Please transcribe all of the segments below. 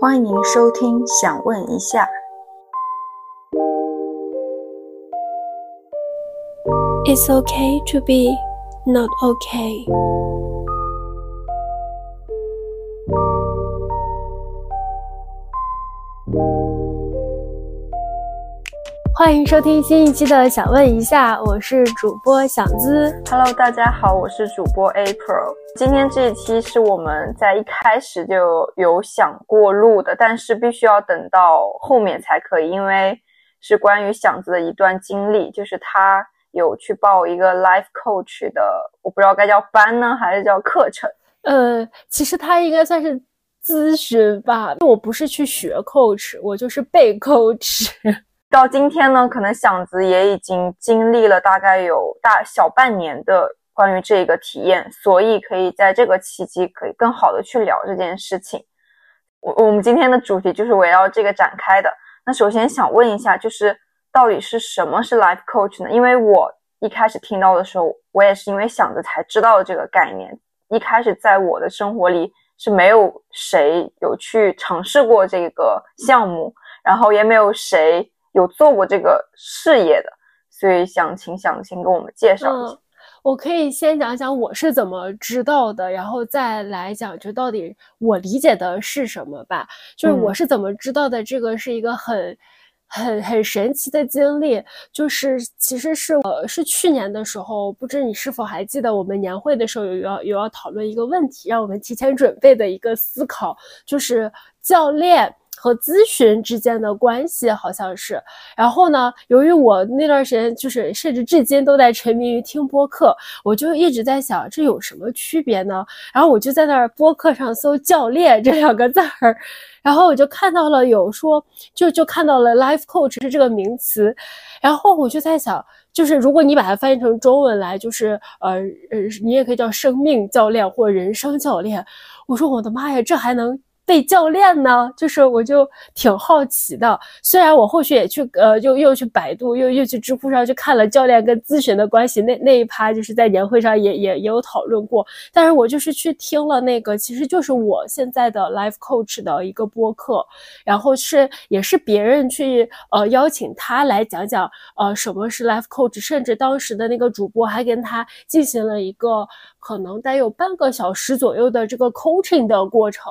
欢迎收听，想问一下。It's okay to be not okay。欢迎收听新一期的《想问一下》，我是主播小资。Hello，大家好，我是主播 April。今天这一期是我们在一开始就有想过录的，但是必须要等到后面才可以，因为是关于想子的一段经历，就是他有去报一个 life coach 的，我不知道该叫班呢还是叫课程。呃，其实他应该算是咨询吧，我不是去学 coach，我就是被 coach。到今天呢，可能响子也已经经历了大概有大小半年的关于这个体验，所以可以在这个契机可以更好的去聊这件事情。我我们今天的主题就是围绕这个展开的。那首先想问一下，就是到底是什么是 life coach 呢？因为我一开始听到的时候，我也是因为响子才知道这个概念。一开始在我的生活里是没有谁有去尝试过这个项目，然后也没有谁。有做过这个事业的，所以想请想请给我们介绍一下。嗯，我可以先讲讲我是怎么知道的，然后再来讲就到底我理解的是什么吧。就是我是怎么知道的，这个是一个很。很很神奇的经历，就是其实是呃是去年的时候，不知你是否还记得我们年会的时候有要有要讨论一个问题，让我们提前准备的一个思考，就是教练。和咨询之间的关系好像是，然后呢，由于我那段时间就是甚至至今都在沉迷于听播客，我就一直在想这有什么区别呢？然后我就在那儿播客上搜“教练”这两个字儿，然后我就看到了有说就就看到了 “life coach” 是这个名词，然后我就在想，就是如果你把它翻译成中文来，就是呃呃，你也可以叫生命教练或人生教练。我说我的妈呀，这还能？被教练呢，就是我就挺好奇的。虽然我后续也去呃，又又去百度，又又去知乎上去看了教练跟咨询的关系，那那一趴就是在年会上也也也有讨论过。但是我就是去听了那个，其实就是我现在的 life coach 的一个播客，然后是也是别人去呃邀请他来讲讲呃什么是 life coach，甚至当时的那个主播还跟他进行了一个可能得有半个小时左右的这个 coaching 的过程。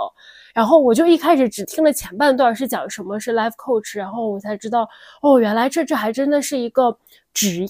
然后我就一开始只听了前半段是讲什么是 life coach，然后我才知道哦，原来这这还真的是一个职，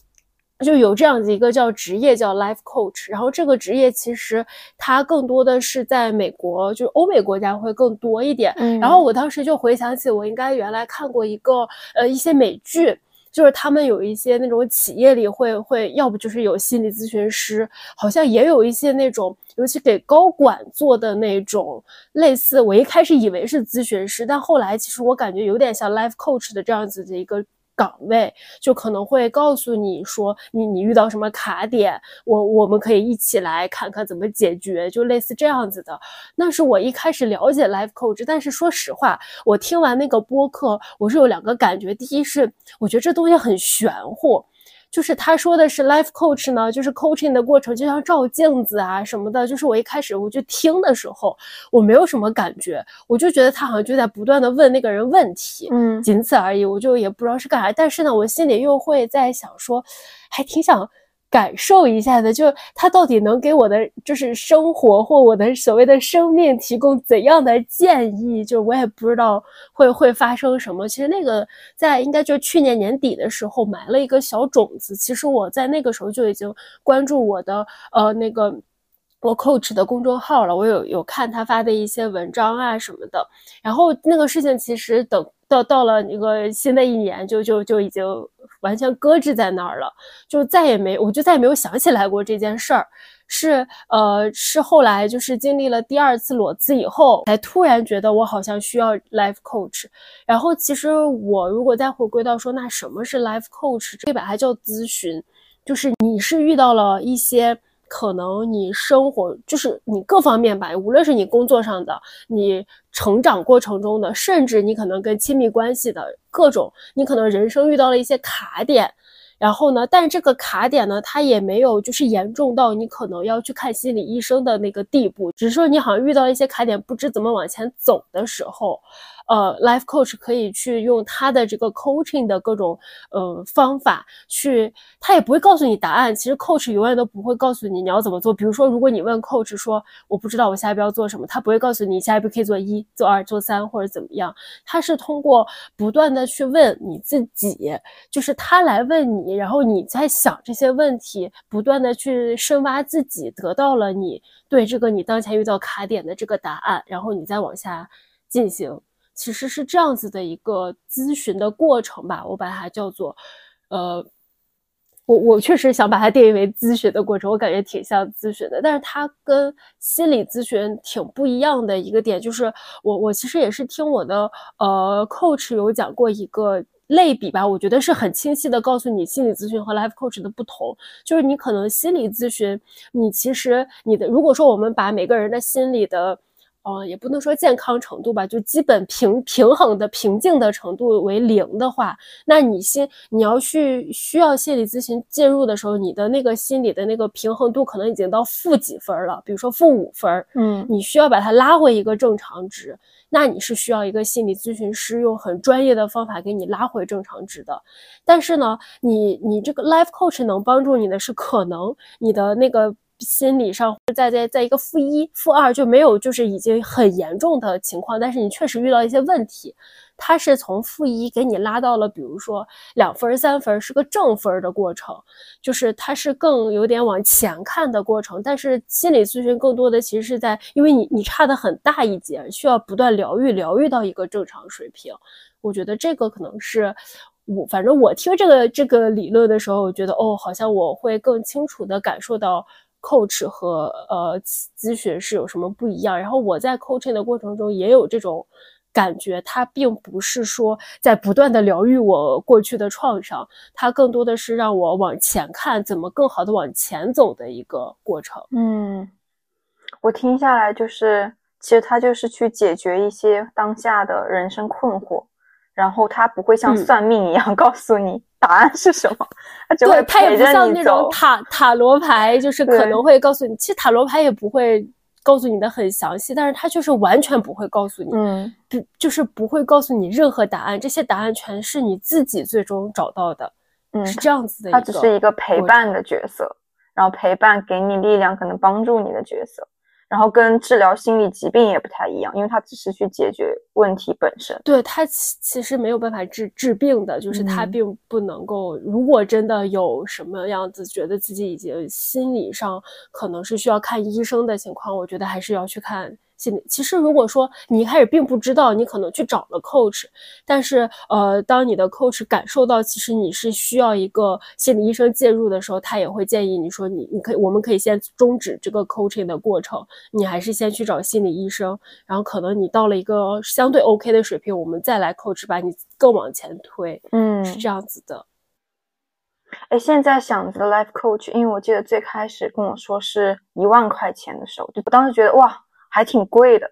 就有这样子一个叫职业叫 life coach。然后这个职业其实它更多的是在美国，就是欧美国家会更多一点。嗯、然后我当时就回想起我应该原来看过一个呃一些美剧。就是他们有一些那种企业里会会，要不就是有心理咨询师，好像也有一些那种，尤其给高管做的那种类似。我一开始以为是咨询师，但后来其实我感觉有点像 life coach 的这样子的一个岗位，就可能会告诉你说你你遇到什么卡点，我我们可以一起来看看怎么解决，就类似这样子的。那是我一开始了解 life coach，但是说实话，我听完那个播客，我是有两个感觉。第一是我觉得这东西很玄乎。就是他说的是 life coach 呢，就是 coaching 的过程就像照镜子啊什么的。就是我一开始我就听的时候，我没有什么感觉，我就觉得他好像就在不断的问那个人问题，嗯，仅此而已。我就也不知道是干啥，但是呢，我心里又会在想说，还挺想感受一下的，就他到底能给我的就是生活或我的所谓的生命提供怎样的建议？就我也不知道会会发生什么。其实那个在应该就去年年底的时候埋了一个小种子。其实我在那个时候就已经关注我的呃那个我 coach 的公众号了，我有有看他发的一些文章啊什么的。然后那个事情其实等。到到了那个新的一年，就就就已经完全搁置在那儿了，就再也没，我就再也没有想起来过这件事儿。是呃，是后来就是经历了第二次裸辞以后，才突然觉得我好像需要 life coach。然后其实我如果再回归到说，那什么是 life coach？可以把它叫咨询，就是你是遇到了一些。可能你生活就是你各方面吧，无论是你工作上的，你成长过程中的，甚至你可能跟亲密关系的各种，你可能人生遇到了一些卡点，然后呢，但这个卡点呢，它也没有就是严重到你可能要去看心理医生的那个地步，只是说你好像遇到一些卡点，不知怎么往前走的时候。呃，life coach 可以去用他的这个 coaching 的各种呃方法去，他也不会告诉你答案。其实 coach 永远都不会告诉你你要怎么做。比如说，如果你问 coach 说我不知道我下一步要做什么，他不会告诉你下一步可以做一、做二、做三或者怎么样。他是通过不断的去问你自己，就是他来问你，然后你在想这些问题，不断的去深挖自己，得到了你对这个你当前遇到卡点的这个答案，然后你再往下进行。其实是这样子的一个咨询的过程吧，我把它叫做，呃，我我确实想把它定义为咨询的过程，我感觉挺像咨询的，但是它跟心理咨询挺不一样的一个点，就是我我其实也是听我的呃 coach 有讲过一个类比吧，我觉得是很清晰的告诉你心理咨询和 life coach 的不同，就是你可能心理咨询，你其实你的如果说我们把每个人的心理的呃，也不能说健康程度吧，就基本平平衡的平静的程度为零的话，那你心你要去需要心理咨询介入的时候，你的那个心理的那个平衡度可能已经到负几分了，比如说负五分，嗯，你需要把它拉回一个正常值，那你是需要一个心理咨询师用很专业的方法给你拉回正常值的。但是呢，你你这个 life coach 能帮助你的是，可能你的那个。心理上在在在一个负一、负二就没有，就是已经很严重的情况，但是你确实遇到一些问题，它是从负一给你拉到了，比如说两分、三分，是个正分的过程，就是它是更有点往前看的过程。但是心理咨询更多的其实是在，因为你你差的很大一截，需要不断疗愈，疗愈到一个正常水平。我觉得这个可能是我，反正我听这个这个理论的时候，我觉得哦，好像我会更清楚的感受到。Coach 和呃咨询是有什么不一样？然后我在 coaching 的过程中也有这种感觉，它并不是说在不断的疗愈我过去的创伤，它更多的是让我往前看，怎么更好的往前走的一个过程。嗯，我听下来就是，其实它就是去解决一些当下的人生困惑。然后他不会像算命一样 告诉你答案是什么，他只会他也不像那种塔塔罗牌，就是可能会告诉你。其实塔罗牌也不会告诉你的很详细，但是它就是完全不会告诉你，嗯，不就是不会告诉你任何答案，这些答案全是你自己最终找到的，嗯，是这样子的。它只是一个陪伴的角色，然后陪伴给你力量，可能帮助你的角色。然后跟治疗心理疾病也不太一样，因为它只是去解决问题本身。对它其其实没有办法治治病的，就是它并不能够。如果真的有什么样子觉得自己已经心理上可能是需要看医生的情况，我觉得还是要去看。其实，如果说你一开始并不知道，你可能去找了 coach，但是，呃，当你的 coach 感受到其实你是需要一个心理医生介入的时候，他也会建议你说，你你可以，我们可以先终止这个 coaching 的过程，你还是先去找心理医生，然后可能你到了一个相对 OK 的水平，我们再来 coach 把你更往前推，嗯，是这样子的。哎，现在想着 life coach，因为我记得最开始跟我说是一万块钱的时候，就我当时觉得哇。还挺贵的，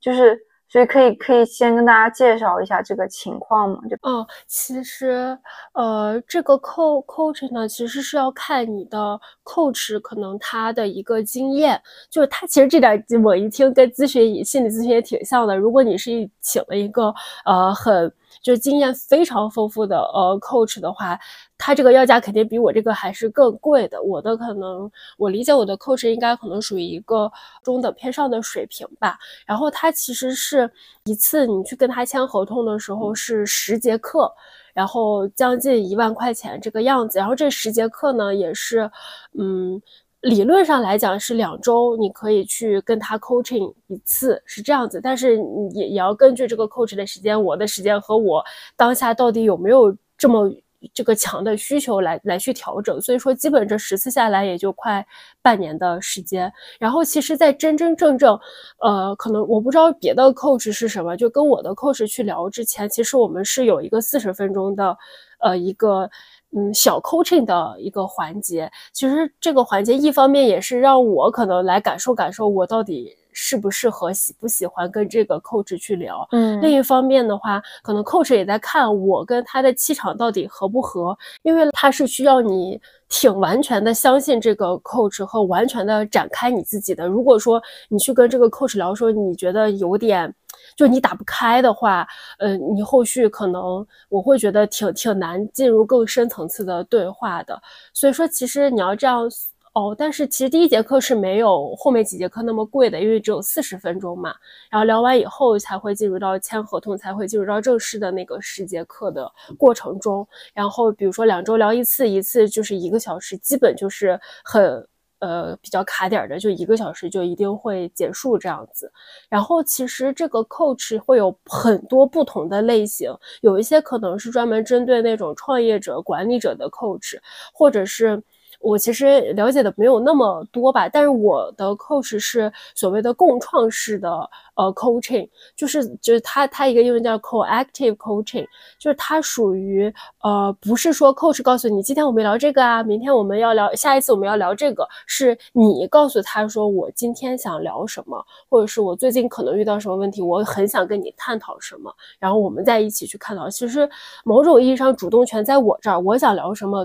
就是所以可以可以先跟大家介绍一下这个情况嘛？就哦，其实呃，这个 coach 呢，其实是要看你的 coach 可能他的一个经验，就是他其实这点我一听跟咨询心理咨询也挺像的。如果你是请了一个呃很就是经验非常丰富的呃 coach 的话。他这个要价肯定比我这个还是更贵的。我的可能，我理解我的 coach 应该可能属于一个中等偏上的水平吧。然后他其实是一次你去跟他签合同的时候是十节课，然后将近一万块钱这个样子。然后这十节课呢也是，嗯，理论上来讲是两周你可以去跟他 coaching 一次是这样子，但是也也要根据这个 coach 的时间，我的时间和我当下到底有没有这么。这个强的需求来来去调整，所以说基本这十次下来也就快半年的时间。然后其实，在真真正正，呃，可能我不知道别的 coach 是什么，就跟我的 coach 去聊之前，其实我们是有一个四十分钟的，呃，一个嗯小 coaching 的一个环节。其实这个环节一方面也是让我可能来感受感受我到底。适不适合、喜不喜欢跟这个 coach 去聊。嗯，另一方面的话，可能 coach 也在看我跟他的气场到底合不合，因为他是需要你挺完全的相信这个 coach 和完全的展开你自己的。如果说你去跟这个 coach 聊，说你觉得有点。就你打不开的话，呃，你后续可能我会觉得挺挺难进入更深层次的对话的。所以说，其实你要这样哦，但是其实第一节课是没有后面几节课那么贵的，因为只有四十分钟嘛。然后聊完以后才会进入到签合同，才会进入到正式的那个十节课的过程中。然后比如说两周聊一次，一次就是一个小时，基本就是很。呃，比较卡点的，就一个小时就一定会结束这样子。然后其实这个 coach 会有很多不同的类型，有一些可能是专门针对那种创业者、管理者的 coach，或者是。我其实了解的没有那么多吧，但是我的 coach 是所谓的共创式的呃 coaching，就是就是它它一个英文叫 co-active coaching，就是它属于呃不是说 coach 告诉你今天我们聊这个啊，明天我们要聊下一次我们要聊这个，是你告诉他说我今天想聊什么，或者是我最近可能遇到什么问题，我很想跟你探讨什么，然后我们再一起去探讨。其实某种意义上主动权在我这儿，我想聊什么。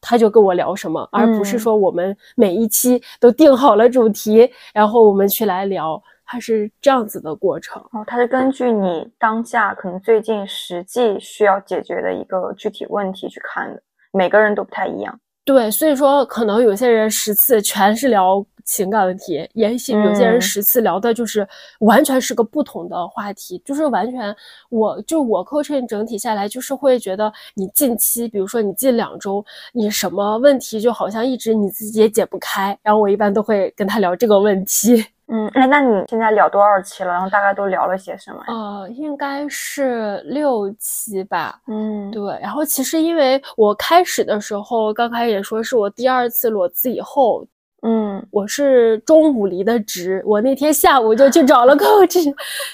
他就跟我聊什么，而不是说我们每一期都定好了主题，然后我们去来聊，它是这样子的过程。哦，它是根据你当下可能最近实际需要解决的一个具体问题去看的，每个人都不太一样。对，所以说可能有些人十次全是聊情感问题，也许有些人十次聊的就是完全是个不同的话题，就是完全，我就我 coaching 整体下来就是会觉得你近期，比如说你近两周，你什么问题就好像一直你自己也解不开，然后我一般都会跟他聊这个问题。嗯，哎，那你现在聊多少期了？然后大概都聊了些什么？呃，应该是六期吧。嗯，对。然后其实因为我开始的时候，刚开始也说是我第二次裸辞以后，嗯，我是中午离的职，我那天下午就去找了 coach，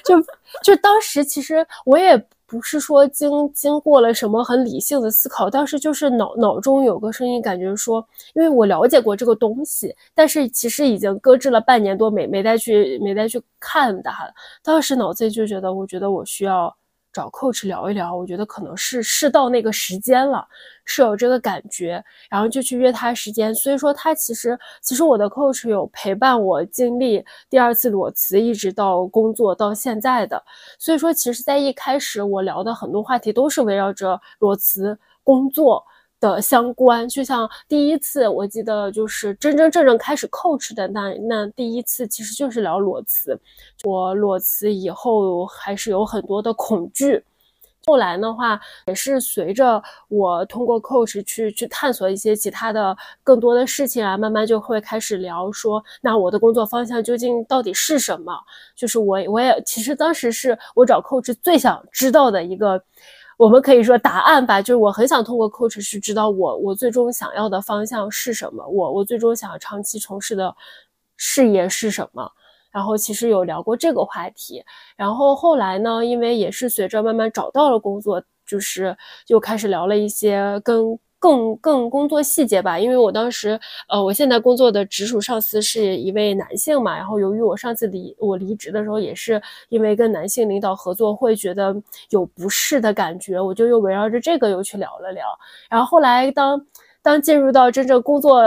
就就当时其实我也。不是说经经过了什么很理性的思考，当时就是脑脑中有个声音，感觉说，因为我了解过这个东西，但是其实已经搁置了半年多，没没再去没再去看它。当时脑子里就觉得，我觉得我需要。找 coach 聊一聊，我觉得可能是是到那个时间了，是有这个感觉，然后就去约他时间。所以说他其实其实我的 coach 有陪伴我经历第二次裸辞，一直到工作到现在的。所以说其实，在一开始我聊的很多话题都是围绕着裸辞工作。的相关，就像第一次，我记得就是真真正正开始 coach 的那那第一次，其实就是聊裸辞。我裸辞以后还是有很多的恐惧，后来的话也是随着我通过 coach 去去探索一些其他的更多的事情啊，慢慢就会开始聊说，那我的工作方向究竟到底是什么？就是我我也其实当时是我找 coach 最想知道的一个。我们可以说答案吧，就是我很想通过 coach 是知道我我最终想要的方向是什么，我我最终想要长期从事的事业是什么。然后其实有聊过这个话题，然后后来呢，因为也是随着慢慢找到了工作，就是又开始聊了一些跟。更更工作细节吧，因为我当时，呃，我现在工作的直属上司是一位男性嘛，然后由于我上次离我离职的时候，也是因为跟男性领导合作，会觉得有不适的感觉，我就又围绕着这个又去聊了聊，然后后来当当进入到真正工作。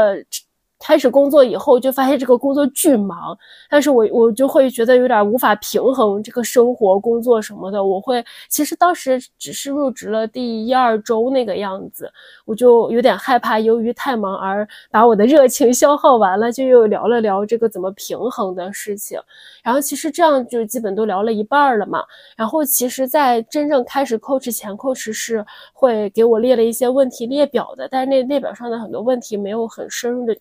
开始工作以后，就发现这个工作巨忙，但是我我就会觉得有点无法平衡这个生活、工作什么的。我会其实当时只是入职了第一二周那个样子，我就有点害怕，由于太忙而把我的热情消耗完了，就又聊了聊这个怎么平衡的事情。然后其实这样就基本都聊了一半了嘛。然后其实，在真正开始 coach 前，coach 是会给我列了一些问题列表的，但是那列表上的很多问题没有很深入的。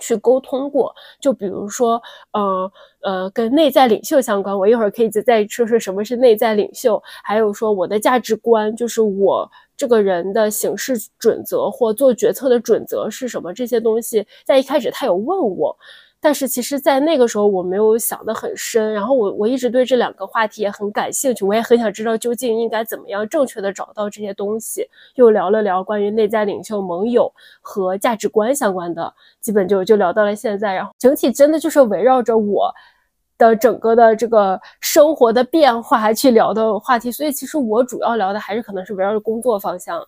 去沟通过，就比如说，呃呃，跟内在领袖相关，我一会儿可以再再说说什么是内在领袖，还有说我的价值观，就是我这个人的行事准则或做决策的准则是什么，这些东西在一开始他有问我。但是其实，在那个时候我没有想得很深，然后我我一直对这两个话题也很感兴趣，我也很想知道究竟应该怎么样正确的找到这些东西。又聊了聊关于内在领袖、盟友和价值观相关的，基本就就聊到了现在。然后整体真的就是围绕着我的整个的这个生活的变化去聊的话题，所以其实我主要聊的还是可能是围绕着工作方向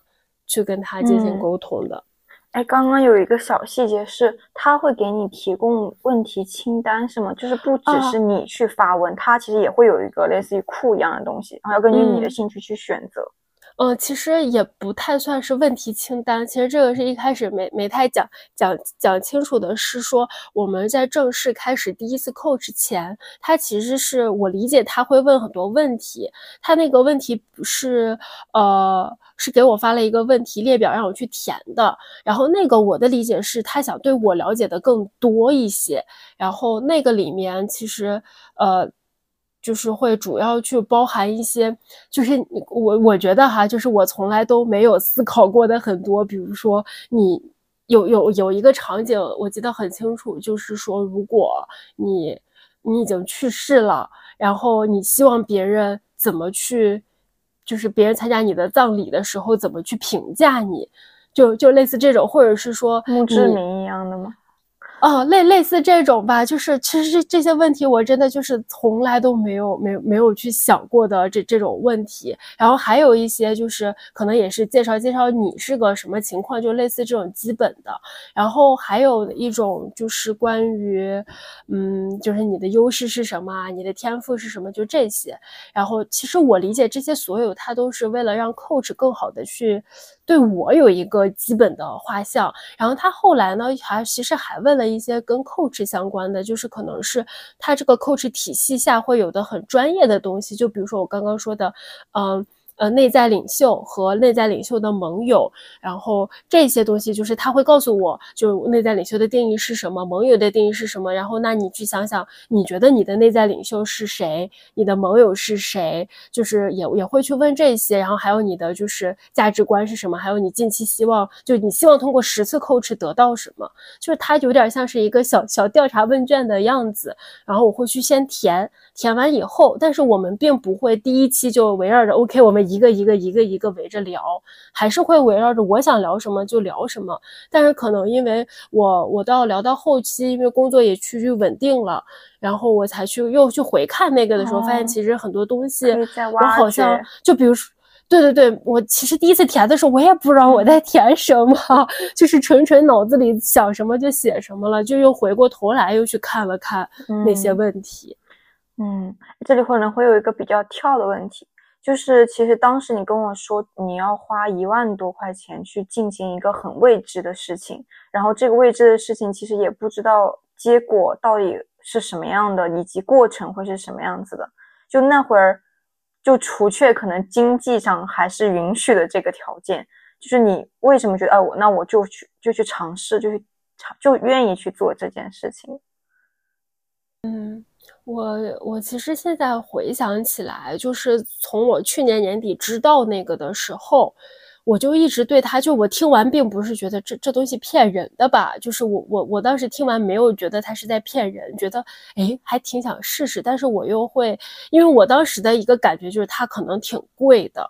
去跟他进行沟通的。哎，刚刚有一个小细节是，他会给你提供问题清单，是吗？就是不只是你去发问，他其实也会有一个类似于库一样的东西，然后要根据你的兴趣去选择。嗯，嗯其实也不太算是问题清单。其实这个是一开始没没太讲讲讲清楚的，是说我们在正式开始第一次 coach 前，他其实是我理解他会问很多问题。他那个问题不是呃，是给我发了一个问题列表让我去填的。然后那个我的理解是他想对我了解的更多一些。然后那个里面其实呃。就是会主要去包含一些，就是我我觉得哈，就是我从来都没有思考过的很多，比如说你有有有一个场景，我记得很清楚，就是说如果你你已经去世了，然后你希望别人怎么去，就是别人参加你的葬礼的时候怎么去评价你，就就类似这种，或者是说墓志铭一样的吗？哦，类类似这种吧，就是其实这这些问题我真的就是从来都没有没有没有去想过的这这种问题。然后还有一些就是可能也是介绍介绍你是个什么情况，就类似这种基本的。然后还有一种就是关于，嗯，就是你的优势是什么，你的天赋是什么，就这些。然后其实我理解这些所有，它都是为了让 coach 更好的去。对我有一个基本的画像，然后他后来呢，还其实还问了一些跟 coach 相关的，就是可能是他这个 coach 体系下会有的很专业的东西，就比如说我刚刚说的，嗯。呃内在领袖和内在领袖的盟友，然后这些东西就是他会告诉我，就内在领袖的定义是什么，盟友的定义是什么。然后，那你去想想，你觉得你的内在领袖是谁？你的盟友是谁？就是也也会去问这些。然后还有你的就是价值观是什么？还有你近期希望，就你希望通过十次 coach 得到什么？就是它有点像是一个小小调查问卷的样子。然后我会去先填，填完以后，但是我们并不会第一期就围绕着 OK，我们。一个一个一个一个围着聊，还是会围绕着我想聊什么就聊什么。但是可能因为我我到聊到后期，因为工作也趋于稳定了，然后我才去又去回看那个的时候，发现其实很多东西我好像就比如说，对对对，我其实第一次填的时候，我也不知道我在填什么，就是纯纯脑子里想什么就写什么了，就又回过头来又去看了看那些问题。嗯，嗯这里可能会有一个比较跳的问题。就是其实当时你跟我说你要花一万多块钱去进行一个很未知的事情，然后这个未知的事情其实也不知道结果到底是什么样的，以及过程会是什么样子的。就那会儿，就除却可能经济上还是允许的这个条件，就是你为什么觉得哎我那我就去就去尝试，就去尝就愿意去做这件事情？嗯。我我其实现在回想起来，就是从我去年年底知道那个的时候，我就一直对他，就我听完并不是觉得这这东西骗人的吧，就是我我我当时听完没有觉得他是在骗人，觉得哎还挺想试试，但是我又会，因为我当时的一个感觉就是它可能挺贵的。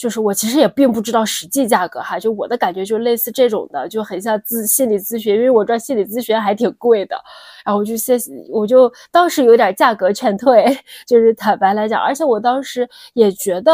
就是我其实也并不知道实际价格哈，就我的感觉就类似这种的，就很像咨心理咨询，因为我知道心理咨询还挺贵的，然后我就先我就当时有点价格劝退，就是坦白来讲，而且我当时也觉得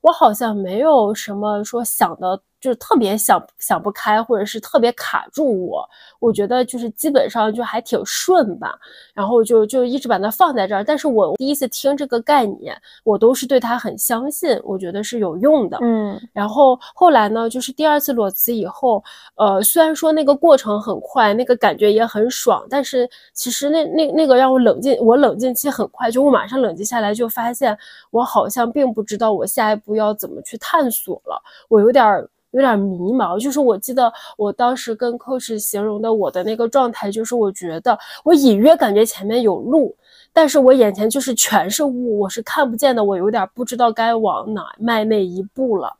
我好像没有什么说想的。就是特别想想不开，或者是特别卡住我，我觉得就是基本上就还挺顺吧，然后就就一直把它放在这儿。但是我第一次听这个概念，我都是对它很相信，我觉得是有用的。嗯，然后后来呢，就是第二次裸辞以后，呃，虽然说那个过程很快，那个感觉也很爽，但是其实那那那个让我冷静，我冷静期很快，就我马上冷静下来，就发现我好像并不知道我下一步要怎么去探索了，我有点。有点迷茫，就是我记得我当时跟 coach 形容的我的那个状态，就是我觉得我隐约感觉前面有路，但是我眼前就是全是雾，我是看不见的，我有点不知道该往哪迈那一步了。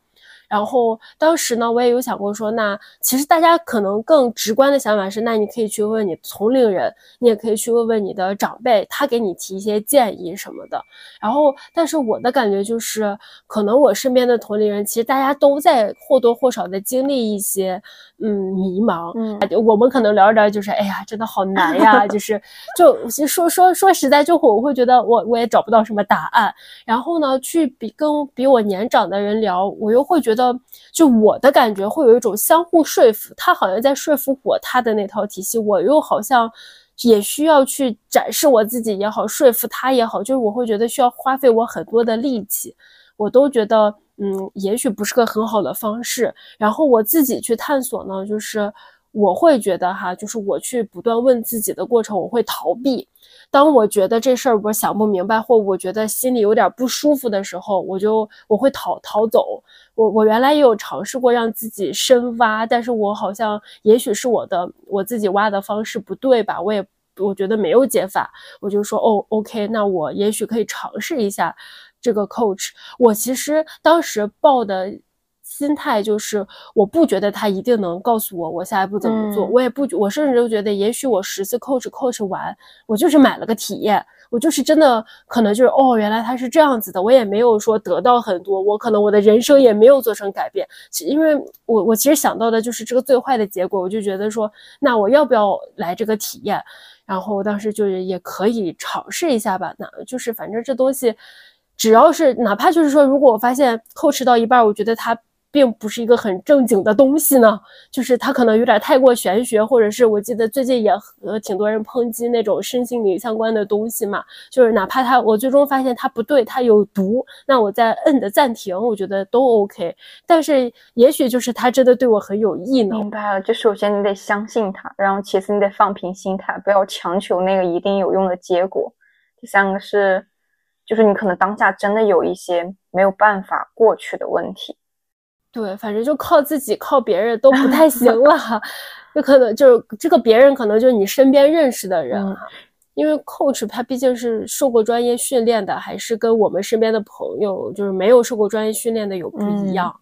然后当时呢，我也有想过说，那其实大家可能更直观的想法是，那你可以去问你同龄人，你也可以去问问你的长辈，他给你提一些建议什么的。然后，但是我的感觉就是，可能我身边的同龄人，其实大家都在或多或少的经历一些，嗯，迷茫。嗯，我们可能聊着聊着就是，哎呀，真的好难呀，就是就说说说实在，就我会觉得我我也找不到什么答案。然后呢，去比跟比我年长的人聊，我又会觉得，就我的感觉会有一种相互说服，他好像在说服我他的那套体系，我又好像也需要去展示我自己也好，说服他也好，就是我会觉得需要花费我很多的力气，我都觉得，嗯，也许不是个很好的方式。然后我自己去探索呢，就是我会觉得哈，就是我去不断问自己的过程，我会逃避。当我觉得这事儿我想不明白，或我觉得心里有点不舒服的时候，我就我会逃逃走。我我原来也有尝试过让自己深挖，但是我好像也许是我的我自己挖的方式不对吧？我也我觉得没有解法，我就说哦，OK，那我也许可以尝试一下这个 coach。我其实当时报的。心态就是，我不觉得他一定能告诉我我下一步怎么做，我也不，我甚至都觉得，也许我十次 coach coach 完，我就是买了个体验，我就是真的可能就是哦，原来他是这样子的，我也没有说得到很多，我可能我的人生也没有做成改变，因为我我其实想到的就是这个最坏的结果，我就觉得说，那我要不要来这个体验？然后当时就是也可以尝试一下吧，那就是反正这东西，只要是哪怕就是说，如果我发现 coach 到一半，我觉得它。并不是一个很正经的东西呢，就是它可能有点太过玄学，或者是我记得最近也和挺多人抨击那种身心灵相关的东西嘛，就是哪怕它我最终发现它不对，它有毒，那我再摁的暂停，我觉得都 OK。但是也许就是它真的对我很有益呢。明白了，就首先你得相信它，然后其次你得放平心态，不要强求那个一定有用的结果。第三个是，就是你可能当下真的有一些没有办法过去的问题。对，反正就靠自己，靠别人都不太行了。就可能就是这个别人，可能就是你身边认识的人哈。因为 coach 他毕竟是受过专业训练的，还是跟我们身边的朋友就是没有受过专业训练的有不一样。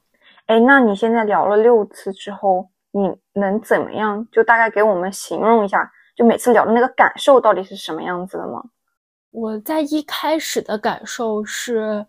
哎，那你现在聊了六次之后，你能怎么样？就大概给我们形容一下，就每次聊的那个感受到底是什么样子的吗？我在一开始的感受是。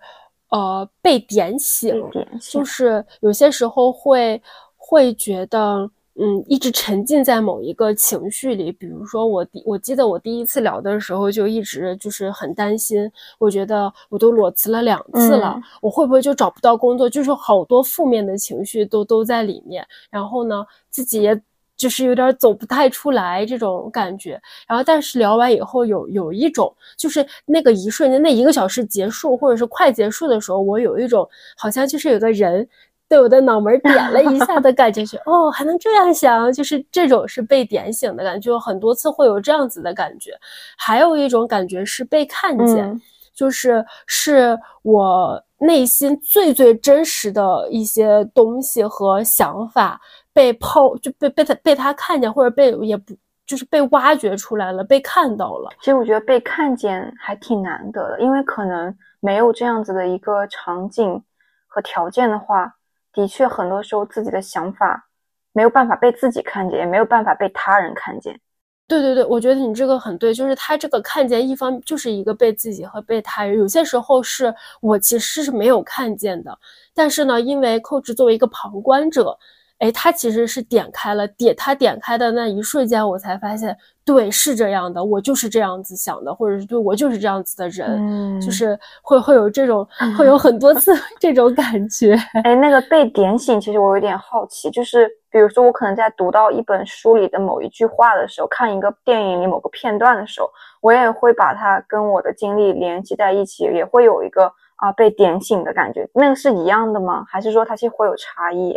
呃，被点醒，就是有些时候会会觉得，嗯，一直沉浸在某一个情绪里。比如说，我第我记得我第一次聊的时候，就一直就是很担心，我觉得我都裸辞了两次了，我会不会就找不到工作？就是好多负面的情绪都都在里面。然后呢，自己也。就是有点走不太出来这种感觉，然后但是聊完以后有有一种，就是那个一瞬间，那一个小时结束或者是快结束的时候，我有一种好像就是有个人对我的脑门点了一下的感觉，就哦还能这样想，就是这种是被点醒的感觉，就很多次会有这样子的感觉。还有一种感觉是被看见，就是是我内心最最真实的一些东西和想法。被抛就被被他被他看见，或者被也不就是被挖掘出来了，被看到了。其实我觉得被看见还挺难得的，因为可能没有这样子的一个场景和条件的话，的确很多时候自己的想法没有办法被自己看见，也没有办法被他人看见。对对对，我觉得你这个很对，就是他这个看见一方就是一个被自己和被他人，有些时候是我其实是没有看见的，但是呢，因为寇 c 作为一个旁观者。哎，他其实是点开了，点他点开的那一瞬间，我才发现，对，是这样的，我就是这样子想的，或者是对我就是这样子的人，就是会会有这种，会有很多次 这种感觉。哎，那个被点醒，其实我有点好奇，就是比如说我可能在读到一本书里的某一句话的时候，看一个电影里某个片段的时候，我也会把它跟我的经历联系在一起，也会有一个啊被点醒的感觉。那个是一样的吗？还是说它是会有差异？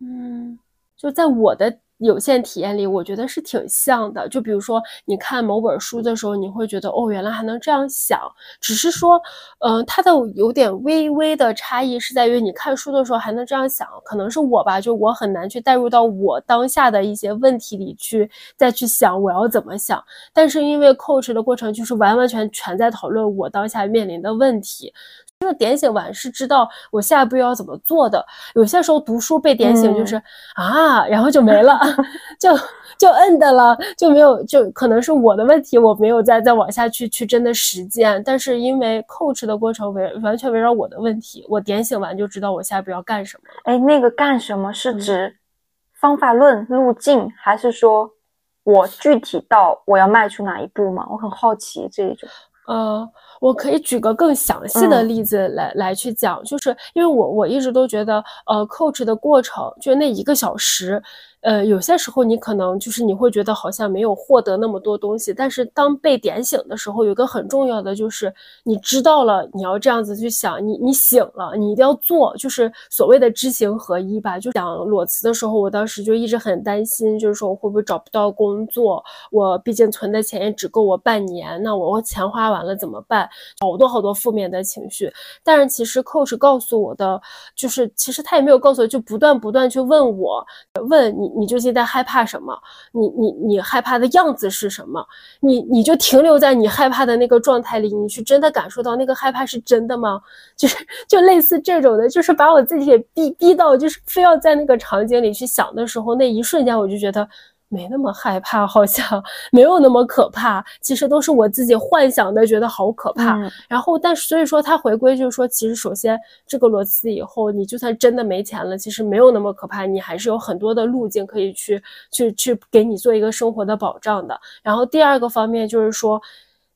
嗯，就在我的有限体验里，我觉得是挺像的。就比如说，你看某本书的时候，你会觉得哦，原来还能这样想。只是说，嗯，它的有点微微的差异是在于，你看书的时候还能这样想，可能是我吧，就我很难去带入到我当下的一些问题里去，再去想我要怎么想。但是因为 coach 的过程就是完完全全在讨论我当下面临的问题。就是点醒完是知道我下一步要怎么做的。有些时候读书被点醒就是啊，然后就没了，就就摁的了，就没有，就可能是我的问题，我没有再再往下去去真的实践。但是因为 coach 的过程围完全围绕我的问题，我点醒完就知道我下一步要干什么。哎，那个干什么是指方法论路径，还是说？我具体到我要迈出哪一步吗？我很好奇这一种。呃，我可以举个更详细的例子来来去讲，就是因为我我一直都觉得，呃，coach 的过程就那一个小时。呃，有些时候你可能就是你会觉得好像没有获得那么多东西，但是当被点醒的时候，有个很重要的就是你知道了你要这样子去想，你你醒了，你一定要做，就是所谓的知行合一吧。就讲裸辞的时候，我当时就一直很担心，就是说我会不会找不到工作？我毕竟存的钱也只够我半年，那我钱花完了怎么办？好多好多负面的情绪。但是其实 coach 告诉我的，就是其实他也没有告诉我，就不断不断去问我，问你。你究竟在害怕什么？你你你害怕的样子是什么？你你就停留在你害怕的那个状态里，你去真的感受到那个害怕是真的吗？就是就类似这种的，就是把我自己给逼逼到，就是非要在那个场景里去想的时候，那一瞬间我就觉得。没那么害怕，好像 没有那么可怕。其实都是我自己幻想的，觉得好可怕。然后，但是所以说他回归就是说，其实首先这个裸辞以后，你就算真的没钱了，其实没有那么可怕，你还是有很多的路径可以去去去给你做一个生活的保障的。然后第二个方面就是说，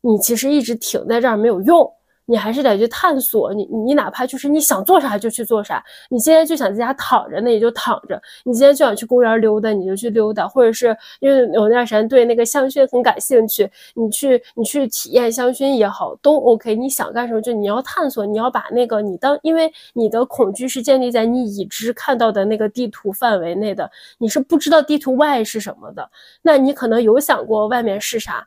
你其实一直停在这儿没有用。你还是得去探索，你你哪怕就是你想做啥就去做啥。你今天就想在家躺着，那也就躺着；你今天就想去公园溜达，你就去溜达。或者是因为有那段时间对那个香薰很感兴趣，你去你去体验香薰也好，都 OK。你想干什么就你要探索，你要把那个你当，因为你的恐惧是建立在你已知看到的那个地图范围内的，你是不知道地图外是什么的。那你可能有想过外面是啥，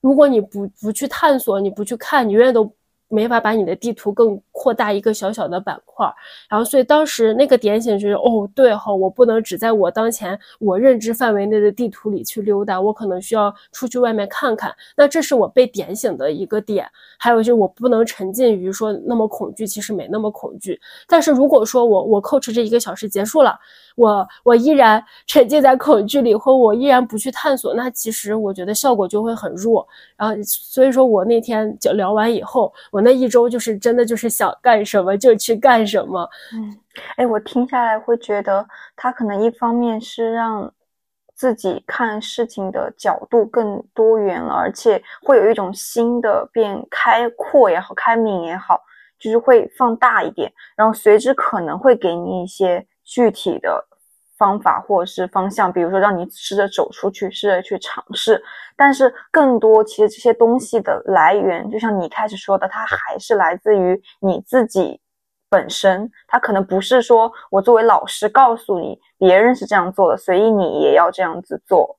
如果你不不去探索，你不去看，你永远都。没法把你的地图更扩大一个小小的板块，然后所以当时那个点醒就是，哦，对哈，我不能只在我当前我认知范围内的地图里去溜达，我可能需要出去外面看看。那这是我被点醒的一个点。还有就是我不能沉浸于说那么恐惧，其实没那么恐惧。但是如果说我我 coach 这一个小时结束了。我我依然沉浸在恐惧里，或我依然不去探索，那其实我觉得效果就会很弱。然后所以说我那天就聊完以后，我那一周就是真的就是想想干什么就去干什么。嗯，哎，我听下来会觉得他可能一方面是让自己看事情的角度更多元了，而且会有一种新的变开阔也好，开明也好，就是会放大一点，然后随之可能会给你一些。具体的方法或者是方向，比如说让你试着走出去，试着去尝试。但是更多其实这些东西的来源，就像你开始说的，它还是来自于你自己本身。它可能不是说我作为老师告诉你别人是这样做的，所以你也要这样子做。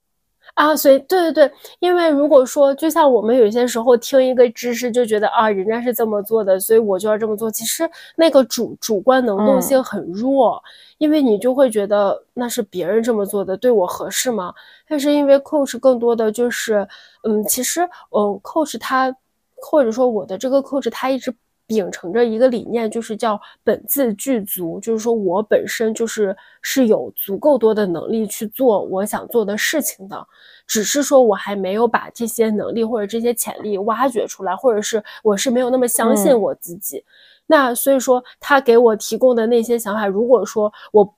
啊，所以对对对，因为如果说就像我们有些时候听一个知识就觉得啊，人家是这么做的，所以我就要这么做。其实那个主主观能动性很弱，因为你就会觉得那是别人这么做的，对我合适吗？但是因为 coach 更多的就是，嗯，其实嗯，coach 他或者说我的这个 coach 他一直。秉承着一个理念，就是叫本自具足，就是说我本身就是是有足够多的能力去做我想做的事情的，只是说我还没有把这些能力或者这些潜力挖掘出来，或者是我是没有那么相信我自己。那所以说，他给我提供的那些想法，如果说我。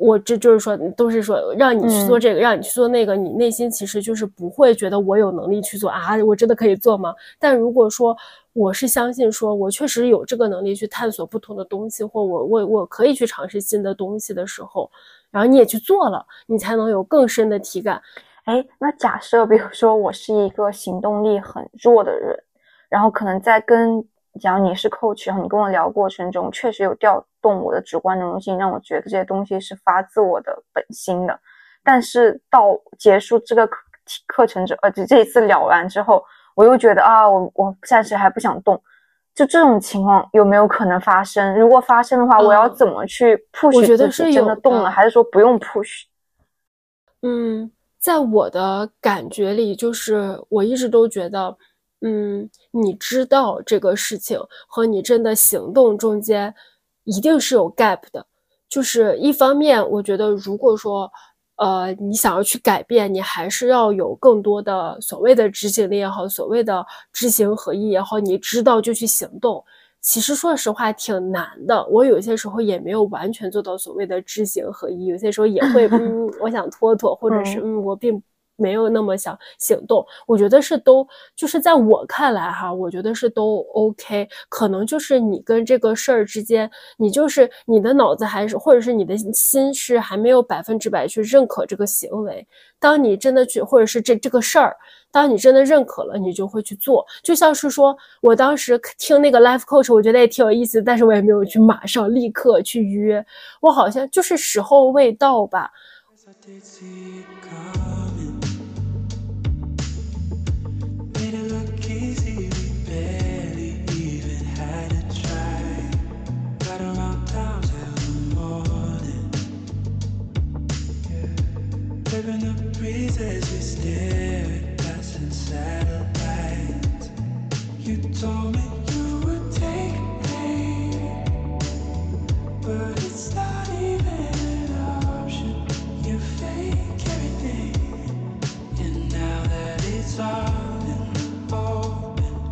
我这就是说，都是说让你去做这个，让你去做那个，你内心其实就是不会觉得我有能力去做啊，我真的可以做吗？但如果说我是相信，说我确实有这个能力去探索不同的东西，或我我我可以去尝试新的东西的时候，然后你也去做了，你才能有更深的体感。哎，那假设比如说我是一个行动力很弱的人，然后可能在跟。假如你是 coach，然后你跟我聊过程中，确实有调动我的直观能动性，让我觉得这些东西是发自我的本心的。但是到结束这个课课程之呃，这这一次聊完之后，我又觉得啊，我我暂时还不想动。就这种情况有没有可能发生？如果发生的话，我要怎么去 push 自己真的动了，还是说不用 push？嗯，在我的感觉里，就是我一直都觉得。嗯，你知道这个事情和你真的行动中间一定是有 gap 的。就是一方面，我觉得如果说，呃，你想要去改变，你还是要有更多的所谓的执行力也好，所谓的知行合一也好，你知道就去行动。其实说实话挺难的，我有些时候也没有完全做到所谓的知行合一，有些时候也会，嗯，我想拖拖，或者是嗯，我并。没有那么想行动，我觉得是都就是在我看来哈，我觉得是都 OK，可能就是你跟这个事儿之间，你就是你的脑子还是或者是你的心是还没有百分之百去认可这个行为。当你真的去，或者是这这个事儿，当你真的认可了，你就会去做。就像是说我当时听那个 Life Coach，我觉得也挺有意思，但是我也没有去马上立刻去约，我好像就是时候未到吧。Even the breeze as we stare passing satellites. You told me you would take me, but it's not even an option. You fake everything, and now that it's all in the open,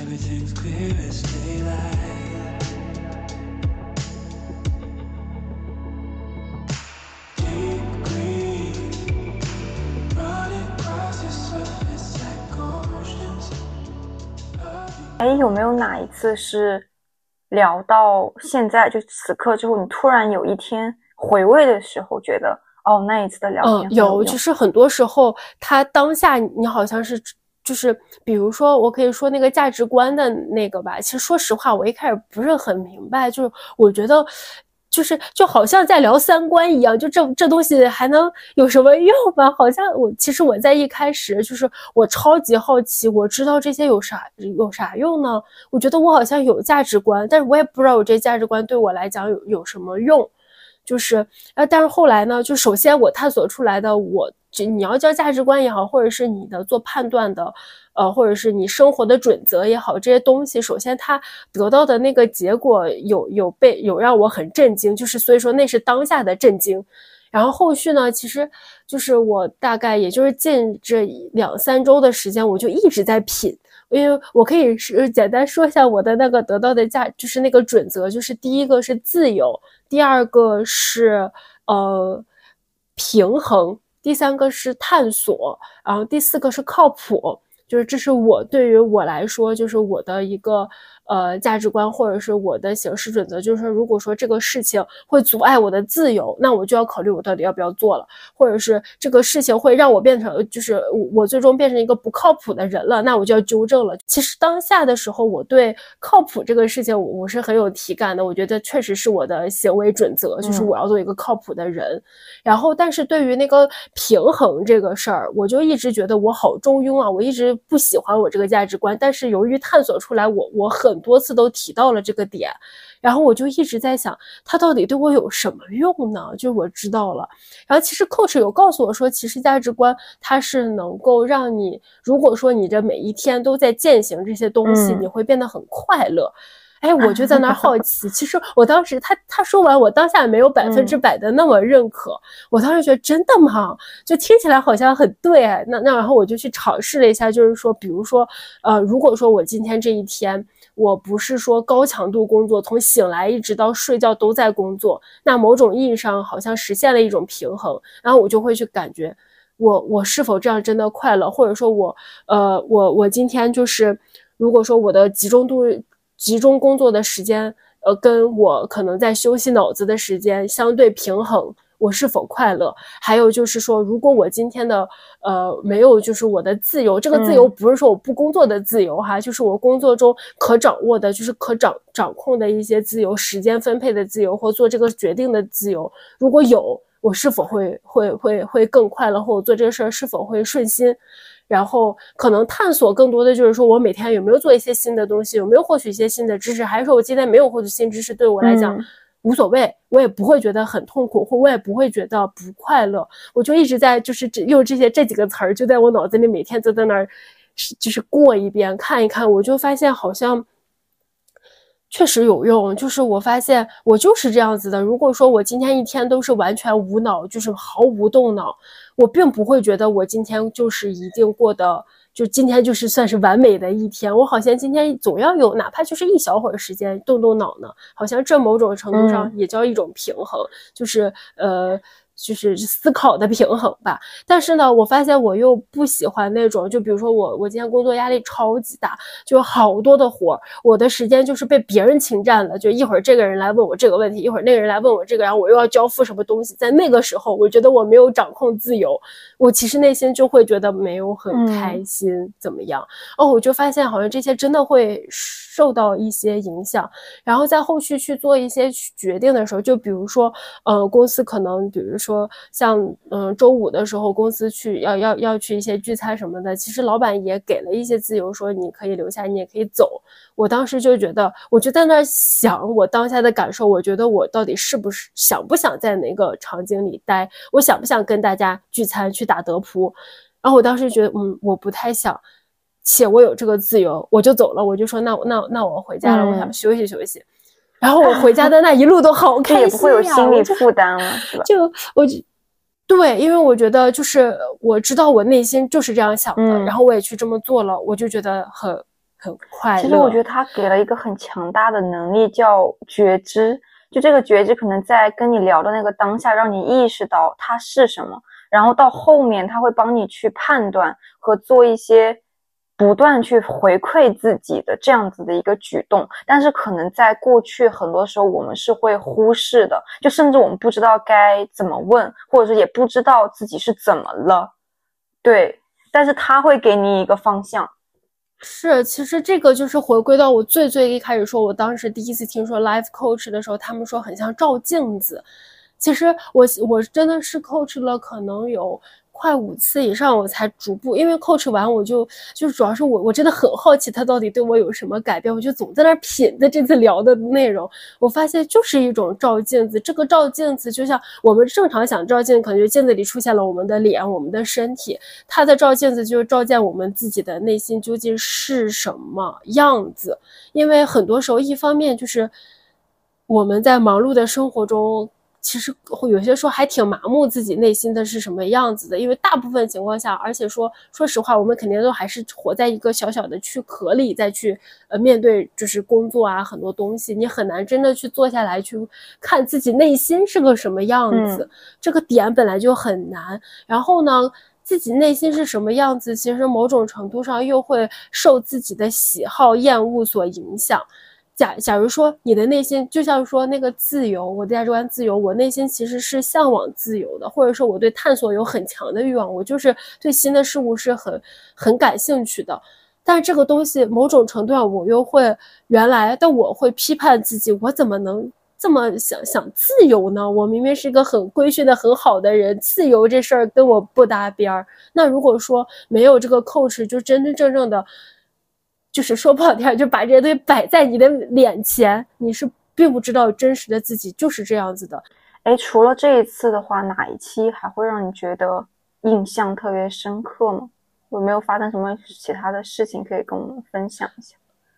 everything's clear as daylight. 哎，有没有哪一次是聊到现在就此刻之后，你突然有一天回味的时候，觉得哦，那一次的聊天有，就是很多时候他当下你好像是就是比如说我可以说那个价值观的那个吧，其实说实话，我一开始不是很明白，就是我觉得。就是就好像在聊三观一样，就这这东西还能有什么用吗？好像我其实我在一开始就是我超级好奇，我知道这些有啥有啥用呢？我觉得我好像有价值观，但是我也不知道我这价值观对我来讲有有什么用。就是呃，但是后来呢，就首先我探索出来的，我就你要叫价值观也好，或者是你的做判断的。呃，或者是你生活的准则也好，这些东西，首先它得到的那个结果有有被有让我很震惊，就是所以说那是当下的震惊。然后后续呢，其实就是我大概也就是近这两三周的时间，我就一直在品，因为我可以是简单说一下我的那个得到的价，就是那个准则，就是第一个是自由，第二个是呃平衡，第三个是探索，然后第四个是靠谱。就是这是我对于我来说，就是我的一个。呃，价值观或者是我的行事准则，就是说，如果说这个事情会阻碍我的自由，那我就要考虑我到底要不要做了；或者是这个事情会让我变成，就是我最终变成一个不靠谱的人了，那我就要纠正了。其实当下的时候，我对靠谱这个事情，我是很有体感的。我觉得确实是我的行为准则，就是我要做一个靠谱的人。然后，但是对于那个平衡这个事儿，我就一直觉得我好中庸啊，我一直不喜欢我这个价值观。但是由于探索出来，我我很。多次都提到了这个点，然后我就一直在想，它到底对我有什么用呢？就我知道了，然后其实 coach 有告诉我说，其实价值观它是能够让你，如果说你这每一天都在践行这些东西，你会变得很快乐。哎，我就在那儿好奇。其实我当时他他说完，我当下没有百分之百的那么认可。我当时觉得真的吗？就听起来好像很对。那那然后我就去尝试了一下，就是说，比如说，呃，如果说我今天这一天我不是说高强度工作，从醒来一直到睡觉都在工作，那某种意义上好像实现了一种平衡。然后我就会去感觉，我我是否这样真的快乐？或者说我呃我我今天就是如果说我的集中度。集中工作的时间，呃，跟我可能在休息脑子的时间相对平衡，我是否快乐？还有就是说，如果我今天的呃没有，就是我的自由，这个自由不是说我不工作的自由哈，就是我工作中可掌握的，就是可掌掌控的一些自由，时间分配的自由或做这个决定的自由，如果有，我是否会会会会更快乐，或我做这个事儿是否会顺心？然后可能探索更多的就是说我每天有没有做一些新的东西，有没有获取一些新的知识，还是说我今天没有获取新知识，对我来讲无所谓，我也不会觉得很痛苦，或我也不会觉得不快乐。我就一直在就是用这些这几个词儿，就在我脑子里每天都在那儿就是过一遍看一看，我就发现好像。确实有用，就是我发现我就是这样子的。如果说我今天一天都是完全无脑，就是毫无动脑，我并不会觉得我今天就是一定过得就今天就是算是完美的一天。我好像今天总要有哪怕就是一小会儿时间动动脑呢，好像这某种程度上也叫一种平衡，就是呃。就是思考的平衡吧，但是呢，我发现我又不喜欢那种，就比如说我，我今天工作压力超级大，就好多的活，我的时间就是被别人侵占了，就一会儿这个人来问我这个问题，一会儿那个人来问我这个，然后我又要交付什么东西，在那个时候，我觉得我没有掌控自由，我其实内心就会觉得没有很开心，怎么样？哦，我就发现好像这些真的会受到一些影响，然后在后续去做一些决定的时候，就比如说，呃，公司可能，比如说。说像嗯，周五的时候公司去要要要去一些聚餐什么的，其实老板也给了一些自由，说你可以留下，你也可以走。我当时就觉得，我就在那想我当下的感受，我觉得我到底是不是想不想在那个场景里待，我想不想跟大家聚餐去打德扑。然后我当时觉得，嗯，我不太想，且我有这个自由，我就走了。我就说，那那那我回家了，我想休息休息。然后我回家的那一路都好 开心啊，也不会有心理负担了，是吧？就我，对，因为我觉得就是我知道我内心就是这样想的，然后我也去这么做了，我就觉得很很快乐。其实我觉得他给了一个很强大的能力，叫觉知。就这个觉知，可能在跟你聊的那个当下，让你意识到它是什么，然后到后面他会帮你去判断和做一些。不断去回馈自己的这样子的一个举动，但是可能在过去很多时候我们是会忽视的，就甚至我们不知道该怎么问，或者说也不知道自己是怎么了，对，但是他会给你一个方向。是，其实这个就是回归到我最最一开始说，我当时第一次听说 life coach 的时候，他们说很像照镜子。其实我我真的是 coach 了，可能有。快五次以上，我才逐步，因为 coach 完我就就主要是我我真的很好奇他到底对我有什么改变，我就总在那品的这次聊的内容，我发现就是一种照镜子，这个照镜子就像我们正常想照镜，可能就镜子里出现了我们的脸、我们的身体，他的照镜子就是照见我们自己的内心究竟是什么样子，因为很多时候一方面就是我们在忙碌的生活中。其实会有些时候还挺麻木自己内心的是什么样子的，因为大部分情况下，而且说说实话，我们肯定都还是活在一个小小的躯壳里，再去呃面对就是工作啊很多东西，你很难真的去坐下来去看自己内心是个什么样子，这个点本来就很难。然后呢，自己内心是什么样子，其实某种程度上又会受自己的喜好厌恶所影响。假假如说你的内心就像说那个自由，我的价值观自由，我内心其实是向往自由的，或者说我对探索有很强的欲望，我就是对新的事物是很很感兴趣的。但是这个东西某种程度上我又会原来的我会批判自己，我怎么能这么想想自由呢？我明明是一个很规训的很好的人，自由这事儿跟我不搭边儿。那如果说没有这个 coach，就真真正正的。就是说不好听，就把这些东西摆在你的脸前，你是并不知道真实的自己就是这样子的。哎，除了这一次的话，哪一期还会让你觉得印象特别深刻吗？有没有发生什么其他的事情可以跟我们分享一下？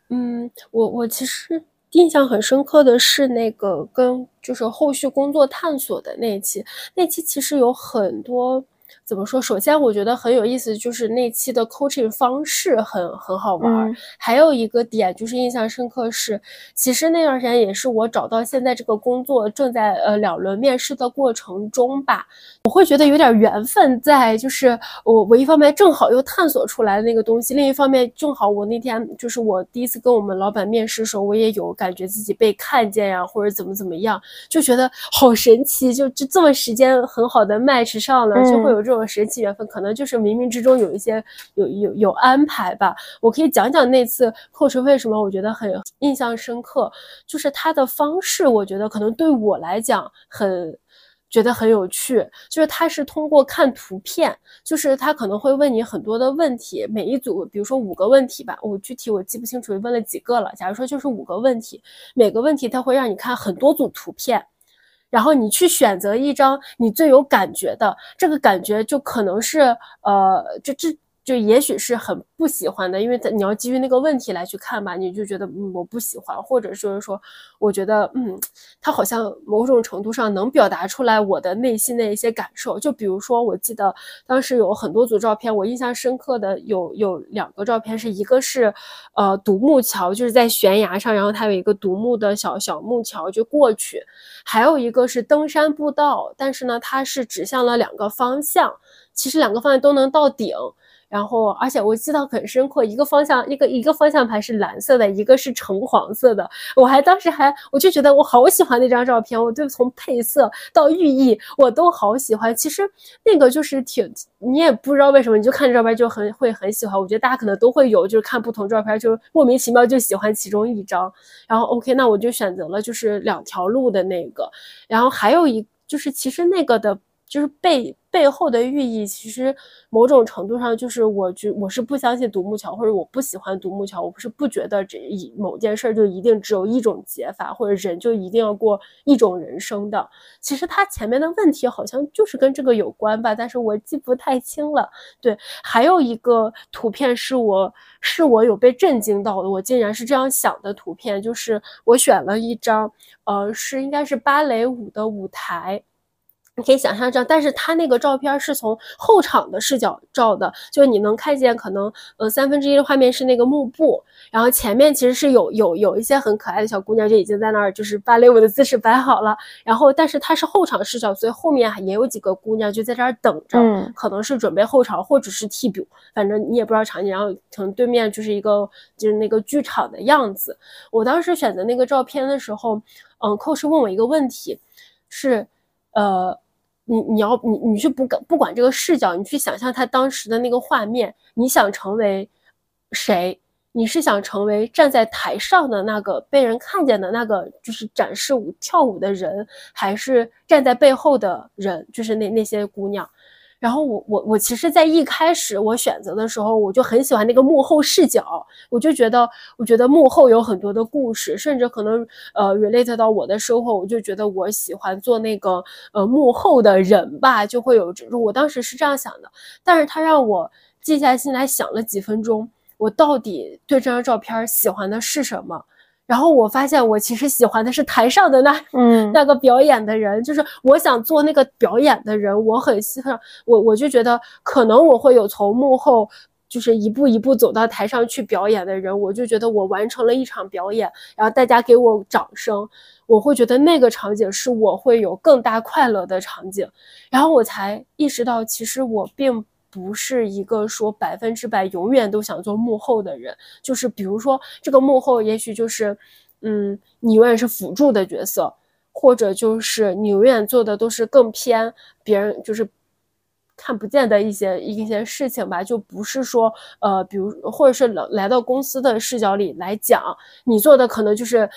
嗯，我我其实印象很深刻的是那个跟就是后续工作探索的那一期，那期其实有很多。怎么说？首先，我觉得很有意思，就是那期的 coaching 方式很很好玩。还有一个点就是印象深刻是，其实那段时间也是我找到现在这个工作正在呃两轮面试的过程中吧。我会觉得有点缘分在，就是我我一方面正好又探索出来那个东西，另一方面正好我那天就是我第一次跟我们老板面试的时候，我也有感觉自己被看见呀，或者怎么怎么样，就觉得好神奇，就就这么时间很好的 match 上了，就会有。这种神奇缘分，可能就是冥冥之中有一些有有有安排吧。我可以讲讲那次课程为什么我觉得很印象深刻，就是他的方式，我觉得可能对我来讲很觉得很有趣。就是他是通过看图片，就是他可能会问你很多的问题，每一组比如说五个问题吧，我具体我记不清楚问了几个了。假如说就是五个问题，每个问题他会让你看很多组图片。然后你去选择一张你最有感觉的，这个感觉就可能是呃，这这就也许是很不喜欢的，因为你要基于那个问题来去看吧，你就觉得嗯我不喜欢，或者就是说我觉得嗯他好像某种程度上能表达出来我的内心的一些感受。就比如说，我记得当时有很多组照片，我印象深刻的有有两个照片，是一个是呃独木桥，就是在悬崖上，然后它有一个独木的小小木桥就过去，还有一个是登山步道，但是呢它是指向了两个方向，其实两个方向都能到顶。然后，而且我记得很深刻，一个方向，一个一个方向盘是蓝色的，一个是橙黄色的。我还当时还，我就觉得我好喜欢那张照片，我就从配色到寓意，我都好喜欢。其实那个就是挺，你也不知道为什么，你就看照片就很会很喜欢。我觉得大家可能都会有，就是看不同照片就莫名其妙就喜欢其中一张。然后 OK，那我就选择了就是两条路的那个。然后还有一就是其实那个的。就是背背后的寓意，其实某种程度上就是，我觉我是不相信独木桥，或者我不喜欢独木桥，我不是不觉得这一某件事就一定只有一种解法，或者人就一定要过一种人生的。其实它前面的问题好像就是跟这个有关吧，但是我记不太清了。对，还有一个图片是我是我有被震惊到的，我竟然是这样想的图片，就是我选了一张，呃，是应该是芭蕾舞的舞台。你可以想象这样，但是他那个照片是从后场的视角照的，就是你能看见可能呃三分之一的画面是那个幕布，然后前面其实是有有有一些很可爱的小姑娘就已经在那儿就是芭蕾舞的姿势摆好了，然后但是它是后场视角，所以后面也有几个姑娘就在这儿等着，可能是准备后场或者是替补，反正你也不知道场景，然后可能对面就是一个就是那个剧场的样子。我当时选择那个照片的时候，嗯，寇是问我一个问题，是呃。你你要你你去不不管这个视角，你去想象他当时的那个画面，你想成为谁？你是想成为站在台上的那个被人看见的那个，就是展示舞跳舞的人，还是站在背后的人，就是那那些姑娘？然后我我我其实，在一开始我选择的时候，我就很喜欢那个幕后视角，我就觉得，我觉得幕后有很多的故事，甚至可能呃 relate 到我的生活，我就觉得我喜欢做那个呃幕后的人吧，就会有这种，我当时是这样想的。但是他让我静下心来想了几分钟，我到底对这张照片喜欢的是什么？然后我发现，我其实喜欢的是台上的那，嗯，那个表演的人，就是我想做那个表演的人。我很希望，我我就觉得，可能我会有从幕后，就是一步一步走到台上去表演的人。我就觉得我完成了一场表演，然后大家给我掌声，我会觉得那个场景是我会有更大快乐的场景。然后我才意识到，其实我并。不是一个说百分之百永远都想做幕后的人，就是比如说这个幕后，也许就是，嗯，你永远是辅助的角色，或者就是你永远做的都是更偏别人就是看不见的一些一些事情吧，就不是说呃，比如或者是来来到公司的视角里来讲，你做的可能就是。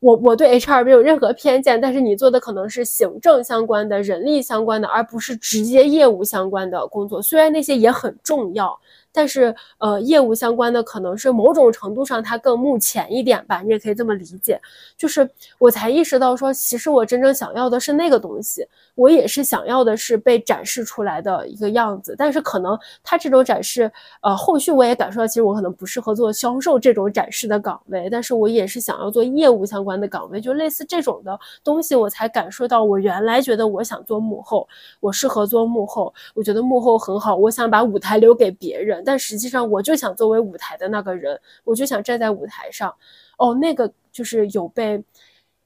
我我对 HR 没有任何偏见，但是你做的可能是行政相关的、人力相关的，而不是直接业务相关的工作。虽然那些也很重要。但是，呃，业务相关的可能是某种程度上它更目前一点吧，你也可以这么理解。就是我才意识到说，其实我真正想要的是那个东西，我也是想要的是被展示出来的一个样子。但是可能它这种展示，呃，后续我也感受到，其实我可能不适合做销售这种展示的岗位，但是我也是想要做业务相关的岗位，就类似这种的东西，我才感受到我原来觉得我想做幕后，我适合做幕后，我觉得幕后很好，我想把舞台留给别人。但实际上，我就想作为舞台的那个人，我就想站在舞台上。哦，那个就是有被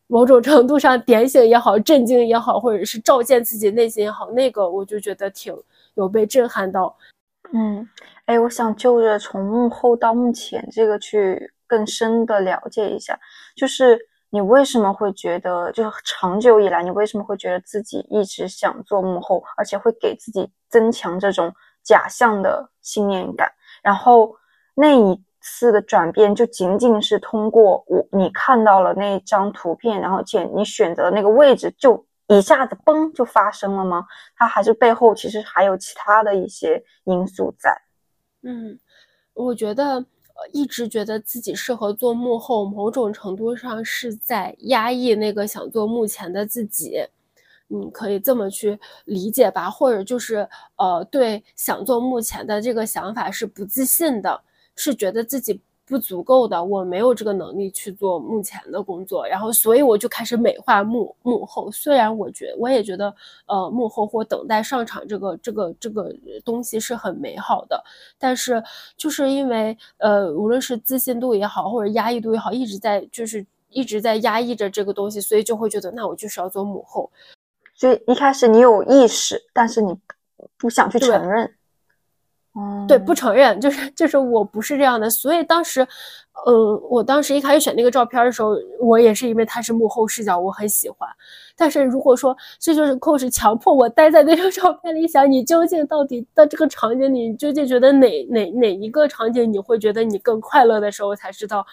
某种程度上点醒也好，震惊也好，或者是照见自己内心也好，那个我就觉得挺有被震撼到。嗯，哎，我想就着从幕后到目前这个去更深的了解一下，就是你为什么会觉得，就是长久以来，你为什么会觉得自己一直想做幕后，而且会给自己增强这种。假象的信念感，然后那一次的转变就仅仅是通过我你看到了那张图片，然后且你选择那个位置就一下子嘣就发生了吗？它还是背后其实还有其他的一些因素在。嗯，我觉得一直觉得自己适合做幕后，某种程度上是在压抑那个想做幕前的自己。你可以这么去理解吧，或者就是呃，对想做目前的这个想法是不自信的，是觉得自己不足够的，我没有这个能力去做目前的工作，然后所以我就开始美化幕幕后。虽然我觉我也觉得呃幕后或等待上场这个这个这个东西是很美好的，但是就是因为呃无论是自信度也好，或者压抑度也好，一直在就是一直在压抑着这个东西，所以就会觉得那我就是要做幕后。所以一开始你有意识，但是你不想去承认，嗯，对，不承认，就是就是我不是这样的。所以当时，呃，我当时一开始选那个照片的时候，我也是因为它是幕后视角，我很喜欢。但是如果说这就是 coach 强迫我待在那张照片里，想你究竟到底在这个场景里，究竟觉得哪哪哪一个场景你会觉得你更快乐的时候，才知道，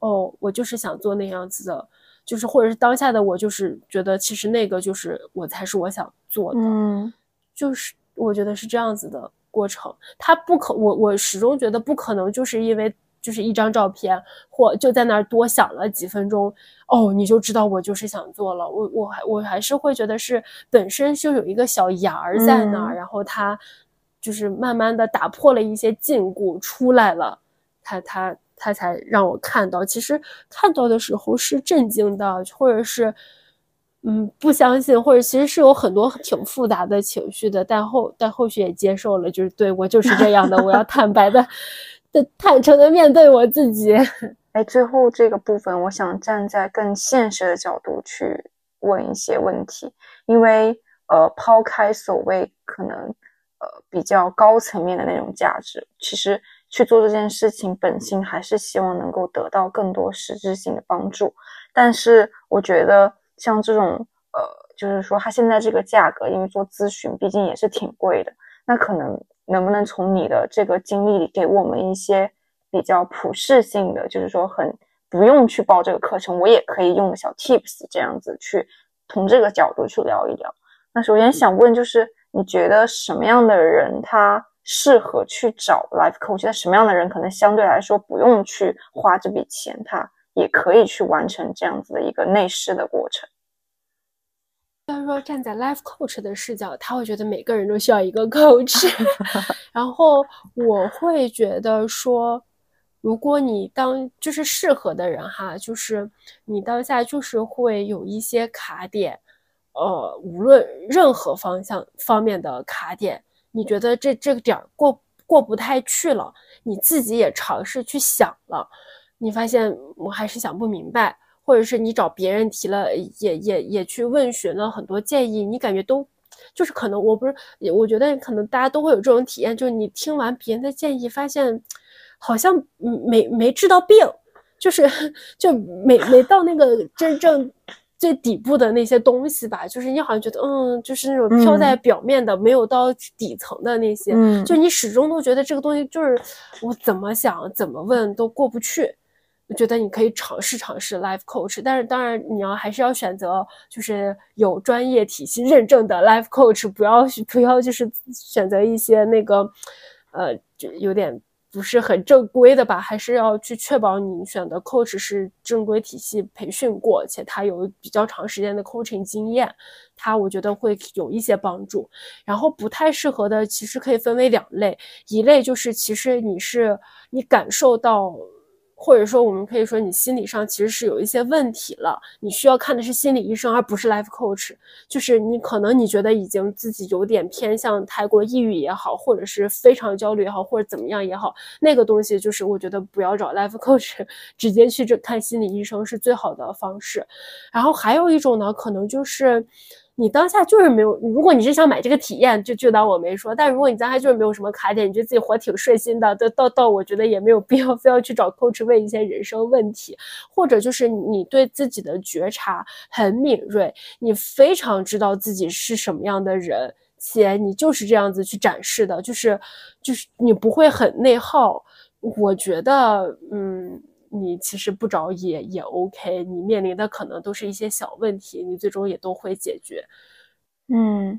哦，我就是想做那样子的。就是，或者是当下的我，就是觉得其实那个就是我才是我想做的，嗯，就是我觉得是这样子的过程。他不可，我我始终觉得不可能，就是因为就是一张照片，或就在那儿多想了几分钟，哦，你就知道我就是想做了。我我还我还是会觉得是本身就有一个小芽儿在那儿，然后他就是慢慢的打破了一些禁锢出来了，他他。他才让我看到，其实看到的时候是震惊的，或者是，嗯，不相信，或者其实是有很多挺复杂的情绪的。但后但后续也接受了，就是对我就是这样的，我要 坦白的、的坦诚的面对我自己。哎，最后这个部分，我想站在更现实的角度去问一些问题，因为呃，抛开所谓可能呃比较高层面的那种价值，其实。去做这件事情，本心还是希望能够得到更多实质性的帮助。但是我觉得像这种，呃，就是说他现在这个价格，因为做咨询毕竟也是挺贵的。那可能能不能从你的这个经历里给我们一些比较普适性的，就是说很不用去报这个课程，我也可以用的小 tips，这样子去从这个角度去聊一聊。那首先想问就是，你觉得什么样的人他？适合去找 life coach，那什么样的人可能相对来说不用去花这笔钱，他也可以去完成这样子的一个内饰的过程。要说站在 life coach 的视角，他会觉得每个人都需要一个 coach。然后我会觉得说，如果你当就是适合的人哈，就是你当下就是会有一些卡点，呃，无论任何方向方面的卡点。你觉得这这个点儿过过不太去了，你自己也尝试去想了，你发现我还是想不明白，或者是你找别人提了，也也也去问询了很多建议，你感觉都就是可能我不是，我觉得可能大家都会有这种体验，就是你听完别人的建议，发现好像没没治到病，就是 就没没到那个真正。最底部的那些东西吧，就是你好像觉得，嗯，就是那种飘在表面的，没有到底层的那些，嗯，就你始终都觉得这个东西就是我怎么想怎么问都过不去。我觉得你可以尝试尝试 life coach，但是当然你要还是要选择就是有专业体系认证的 life coach，不要不要就是选择一些那个，呃，就有点。不是很正规的吧？还是要去确保你选的 coach 是正规体系培训过，且他有比较长时间的 coaching 经验，他我觉得会有一些帮助。然后不太适合的，其实可以分为两类，一类就是其实你是你感受到。或者说，我们可以说你心理上其实是有一些问题了，你需要看的是心理医生，而不是 life coach。就是你可能你觉得已经自己有点偏向太过抑郁也好，或者是非常焦虑也好，或者怎么样也好，那个东西就是我觉得不要找 life coach，直接去这看心理医生是最好的方式。然后还有一种呢，可能就是。你当下就是没有，如果你是想买这个体验，就就当我没说。但如果你当下就是没有什么卡点，你觉得自己活挺顺心的，到到到，我觉得也没有必要 非要去找 coach 问一些人生问题，或者就是你对自己的觉察很敏锐，你非常知道自己是什么样的人，且你就是这样子去展示的，就是就是你不会很内耗。我觉得，嗯。你其实不找也也 OK，你面临的可能都是一些小问题，你最终也都会解决。嗯，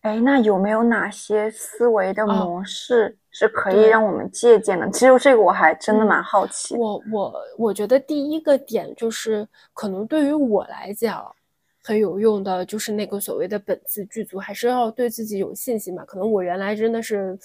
哎，那有没有哪些思维的模式是可以让我们借鉴的？其实这个我还真的蛮好奇。我我我觉得第一个点就是，可能对于我来讲，很有用的，就是那个所谓的本自具足，还是要对自己有信心吧。可能我原来真的是。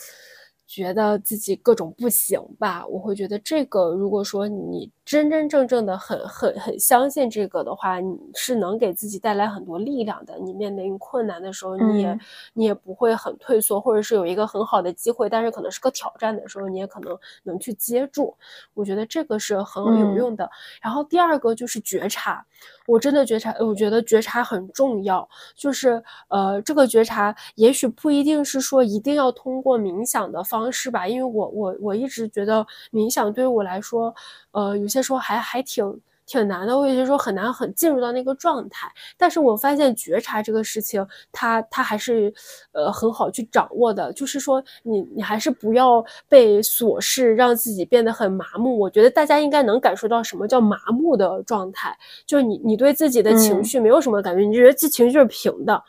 觉得自己各种不行吧，我会觉得这个，如果说你真真正正的很很很相信这个的话，你是能给自己带来很多力量的。你面临困难的时候，你也你也不会很退缩，或者是有一个很好的机会，但是可能是个挑战的时候，你也可能能去接住。我觉得这个是很有用的。然后第二个就是觉察，我真的觉察，我觉得觉察很重要。就是呃，这个觉察也许不一定是说一定要通过冥想的方。式吧，因为我我我一直觉得冥想对于我来说，呃，有些时候还还挺挺难的，我有些时候很难很进入到那个状态。但是我发现觉察这个事情，它它还是呃很好去掌握的。就是说，你你还是不要被琐事让自己变得很麻木。我觉得大家应该能感受到什么叫麻木的状态，就是你你对自己的情绪没有什么感觉，你觉得这情绪是平的。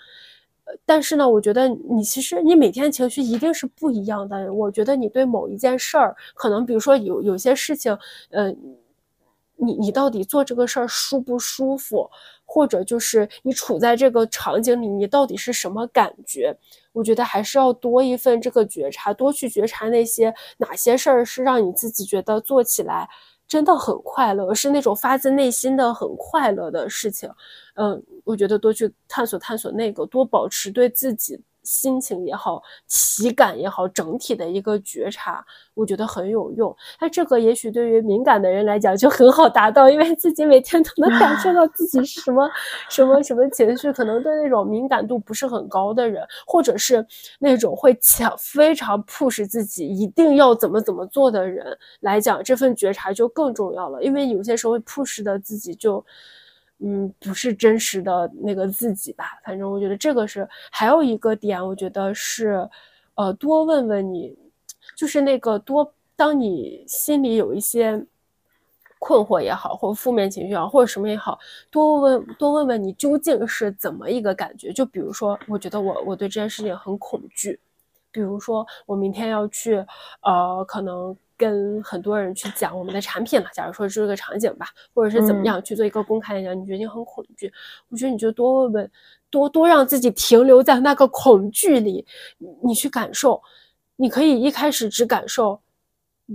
但是呢，我觉得你其实你每天情绪一定是不一样的。我觉得你对某一件事儿，可能比如说有有些事情，呃，你你到底做这个事儿舒不舒服，或者就是你处在这个场景里，你到底是什么感觉？我觉得还是要多一份这个觉察，多去觉察那些哪些事儿是让你自己觉得做起来。真的很快乐，是那种发自内心的很快乐的事情。嗯，我觉得多去探索探索那个，多保持对自己。心情也好，体感也好，整体的一个觉察，我觉得很有用。那这个也许对于敏感的人来讲就很好达到，因为自己每天都能感受到自己是什么什么什么情绪。可能对那种敏感度不是很高的人，或者是那种会强非常 push 自己一定要怎么怎么做的人来讲，这份觉察就更重要了。因为有些时候 push 的自己就。嗯，不是真实的那个自己吧？反正我觉得这个是还有一个点，我觉得是，呃，多问问你，就是那个多，当你心里有一些困惑也好，或负面情绪也好，或者什么也好，多问多问问你究竟是怎么一个感觉？就比如说，我觉得我我对这件事情很恐惧，比如说我明天要去，呃，可能。跟很多人去讲我们的产品了，假如说是个场景吧，或者是怎么样去做一个公开演讲，你觉得你很恐惧，我觉得你就多问问，多多让自己停留在那个恐惧里，你去感受，你可以一开始只感受，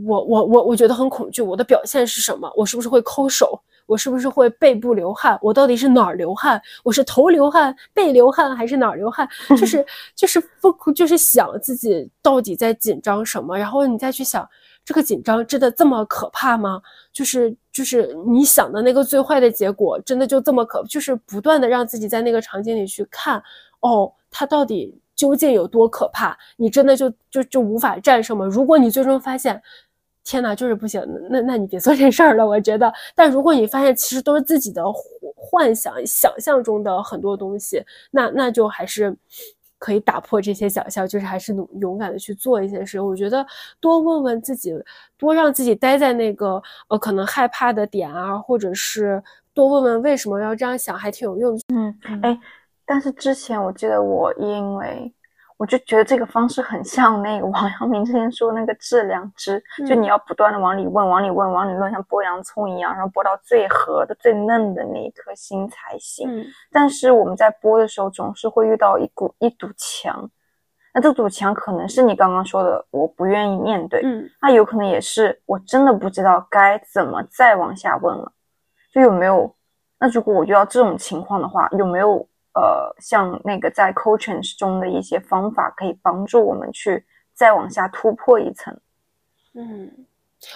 我我我我觉得很恐惧，我的表现是什么？我是不是会抠手？我是不是会背部流汗？我到底是哪儿流汗？我是头流汗、背流汗还是哪儿流汗？就是 就是不就是想自己到底在紧张什么，然后你再去想。这个紧张真的这么可怕吗？就是就是你想的那个最坏的结果，真的就这么可？就是不断的让自己在那个场景里去看，哦，它到底究竟有多可怕？你真的就就就无法战胜吗？如果你最终发现，天哪，就是不行，那那你别做这事儿了。我觉得，但如果你发现其实都是自己的幻想、想象中的很多东西，那那就还是。可以打破这些想象，就是还是勇勇敢的去做一些事。我觉得多问问自己，多让自己待在那个呃可能害怕的点啊，或者是多问问为什么要这样想，还挺有用的。嗯，哎，但是之前我记得我因为。我就觉得这个方式很像那个 王阳明之前说那个质量值，就你要不断的往里问，往里问，往里问，像剥洋葱一样，然后剥到最核的、最嫩的那一颗心才行。但是我们在剥的时候，总是会遇到一股一堵墙，那这堵墙可能是你刚刚说的我不愿意面对，嗯，那有可能也是我真的不知道该怎么再往下问了。就有没有？那如果我遇到这种情况的话，有没有？呃，像那个在 coaching 中的一些方法，可以帮助我们去再往下突破一层。嗯，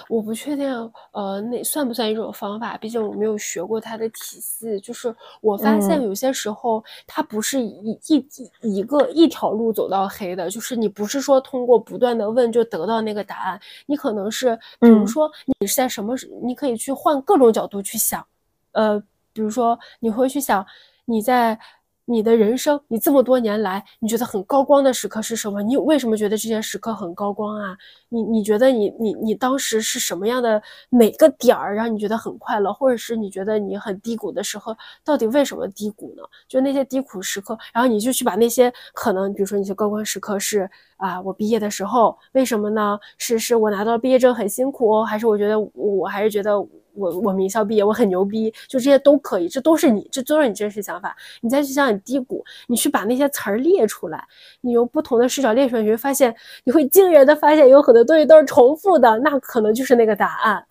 我不确定，呃，那算不算一种方法？毕竟我没有学过它的体系。就是我发现有些时候，它不是一一一个一条路走到黑的。就是你不是说通过不断的问就得到那个答案，你可能是，比如说你是在什么，你可以去换各种角度去想。呃，比如说你会去想你在。你的人生，你这么多年来，你觉得很高光的时刻是什么？你为什么觉得这些时刻很高光啊？你你觉得你你你当时是什么样的哪个点儿让你觉得很快乐，或者是你觉得你很低谷的时候，到底为什么低谷呢？就那些低谷时刻，然后你就去把那些可能，比如说那些高光时刻是啊，我毕业的时候，为什么呢？是是我拿到毕业证很辛苦，还是我觉得我还是觉得。我我名校毕业，我很牛逼，就这些都可以，这都是你，这都是你真实想法。你再去想想低谷，你去把那些词儿列出来，你用不同的视角列出来，你会发现，你会惊人的发现，有很多东西都是重复的，那可能就是那个答案，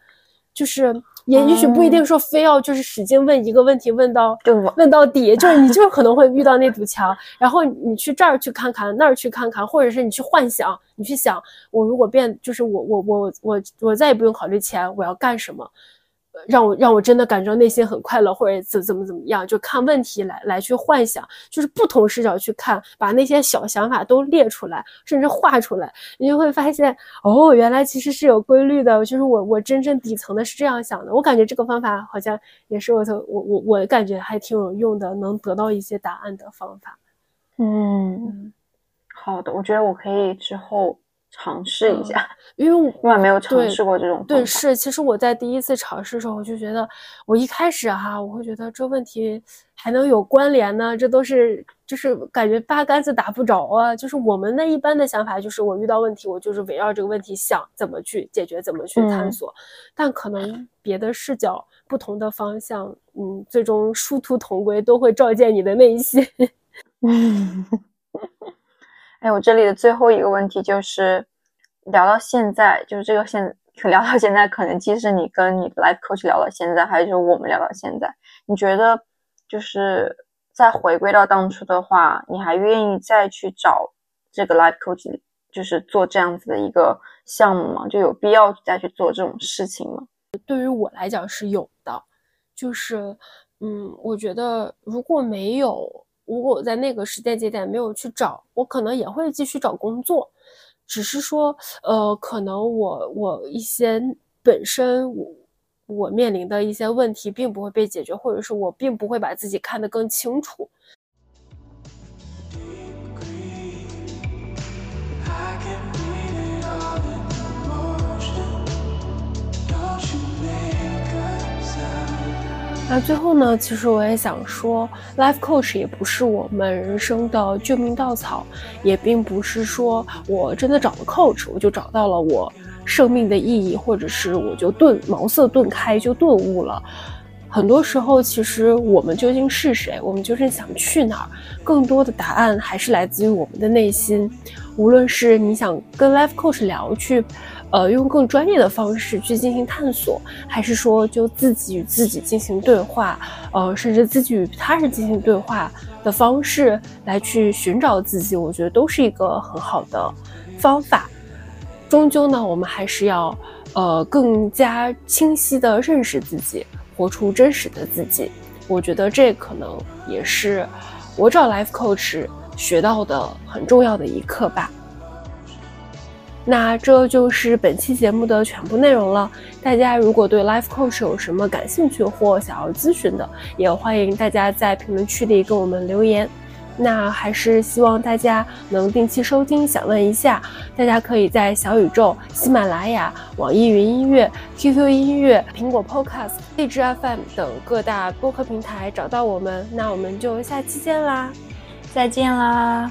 就是。也也许不一定说非要就是使劲问一个问题问到问到底，就是你就是可能会遇到那堵墙，然后你去这儿去看看，那儿去看看，或者是你去幻想，你去想，我如果变，就是我我我我我再也不用考虑钱，我要干什么。让我让我真的感觉内心很快乐，或者怎怎么怎么样，就看问题来来去幻想，就是不同视角去看，把那些小想法都列出来，甚至画出来，你就会发现，哦，原来其实是有规律的，就是我我真正底层的是这样想的。我感觉这个方法好像也是我我我我感觉还挺有用的，能得到一些答案的方法。嗯，好的，我觉得我可以之后。尝试一下，因为我 来没有尝试过这种。对，是，其实我在第一次尝试的时候，我就觉得，我一开始哈，我会觉得这问题还能有关联呢，这都是就是感觉八竿子打不着啊。就是我们那一般的想法，就是我遇到问题，我就是围绕这个问题想怎么去解决，怎么去探索。但可能别的视角、不同的方向，嗯，最终殊途同归，都会照见你的内心。嗯。哎，我这里的最后一个问题就是聊到现在，就是这个现 聊到现在，可能既是你跟你的 life coach 聊到现在，还是我们聊到现在，你觉得就是再回归到当初的话，你还愿意再去找这个 life coach，就是做这样子的一个项目吗？就有必要再去做这种事情吗？对于我来讲是有的，就是嗯，我觉得如果没有。如果我在那个时间节点没有去找，我可能也会继续找工作，只是说，呃，可能我我一些本身我我面临的一些问题并不会被解决，或者是我并不会把自己看得更清楚。那最后呢？其实我也想说，life coach 也不是我们人生的救命稻草，也并不是说我真的找了 coach，我就找到了我生命的意义，或者是我就顿茅塞顿开就顿悟了。很多时候，其实我们究竟是谁，我们究竟想去哪儿，更多的答案还是来自于我们的内心。无论是你想跟 life coach 聊去。呃，用更专业的方式去进行探索，还是说就自己与自己进行对话，呃，甚至自己与他人进行对话的方式来去寻找自己，我觉得都是一个很好的方法。终究呢，我们还是要呃更加清晰的认识自己，活出真实的自己。我觉得这可能也是我找 life coach 学到的很重要的一课吧。那这就是本期节目的全部内容了。大家如果对 Life Coach 有什么感兴趣或想要咨询的，也欢迎大家在评论区里跟我们留言。那还是希望大家能定期收听。想问一下，大家可以在小宇宙、喜马拉雅、网易云音乐、QQ 音乐、苹果 Podcast、荔枝 FM 等各大播客平台找到我们。那我们就下期见啦，再见啦。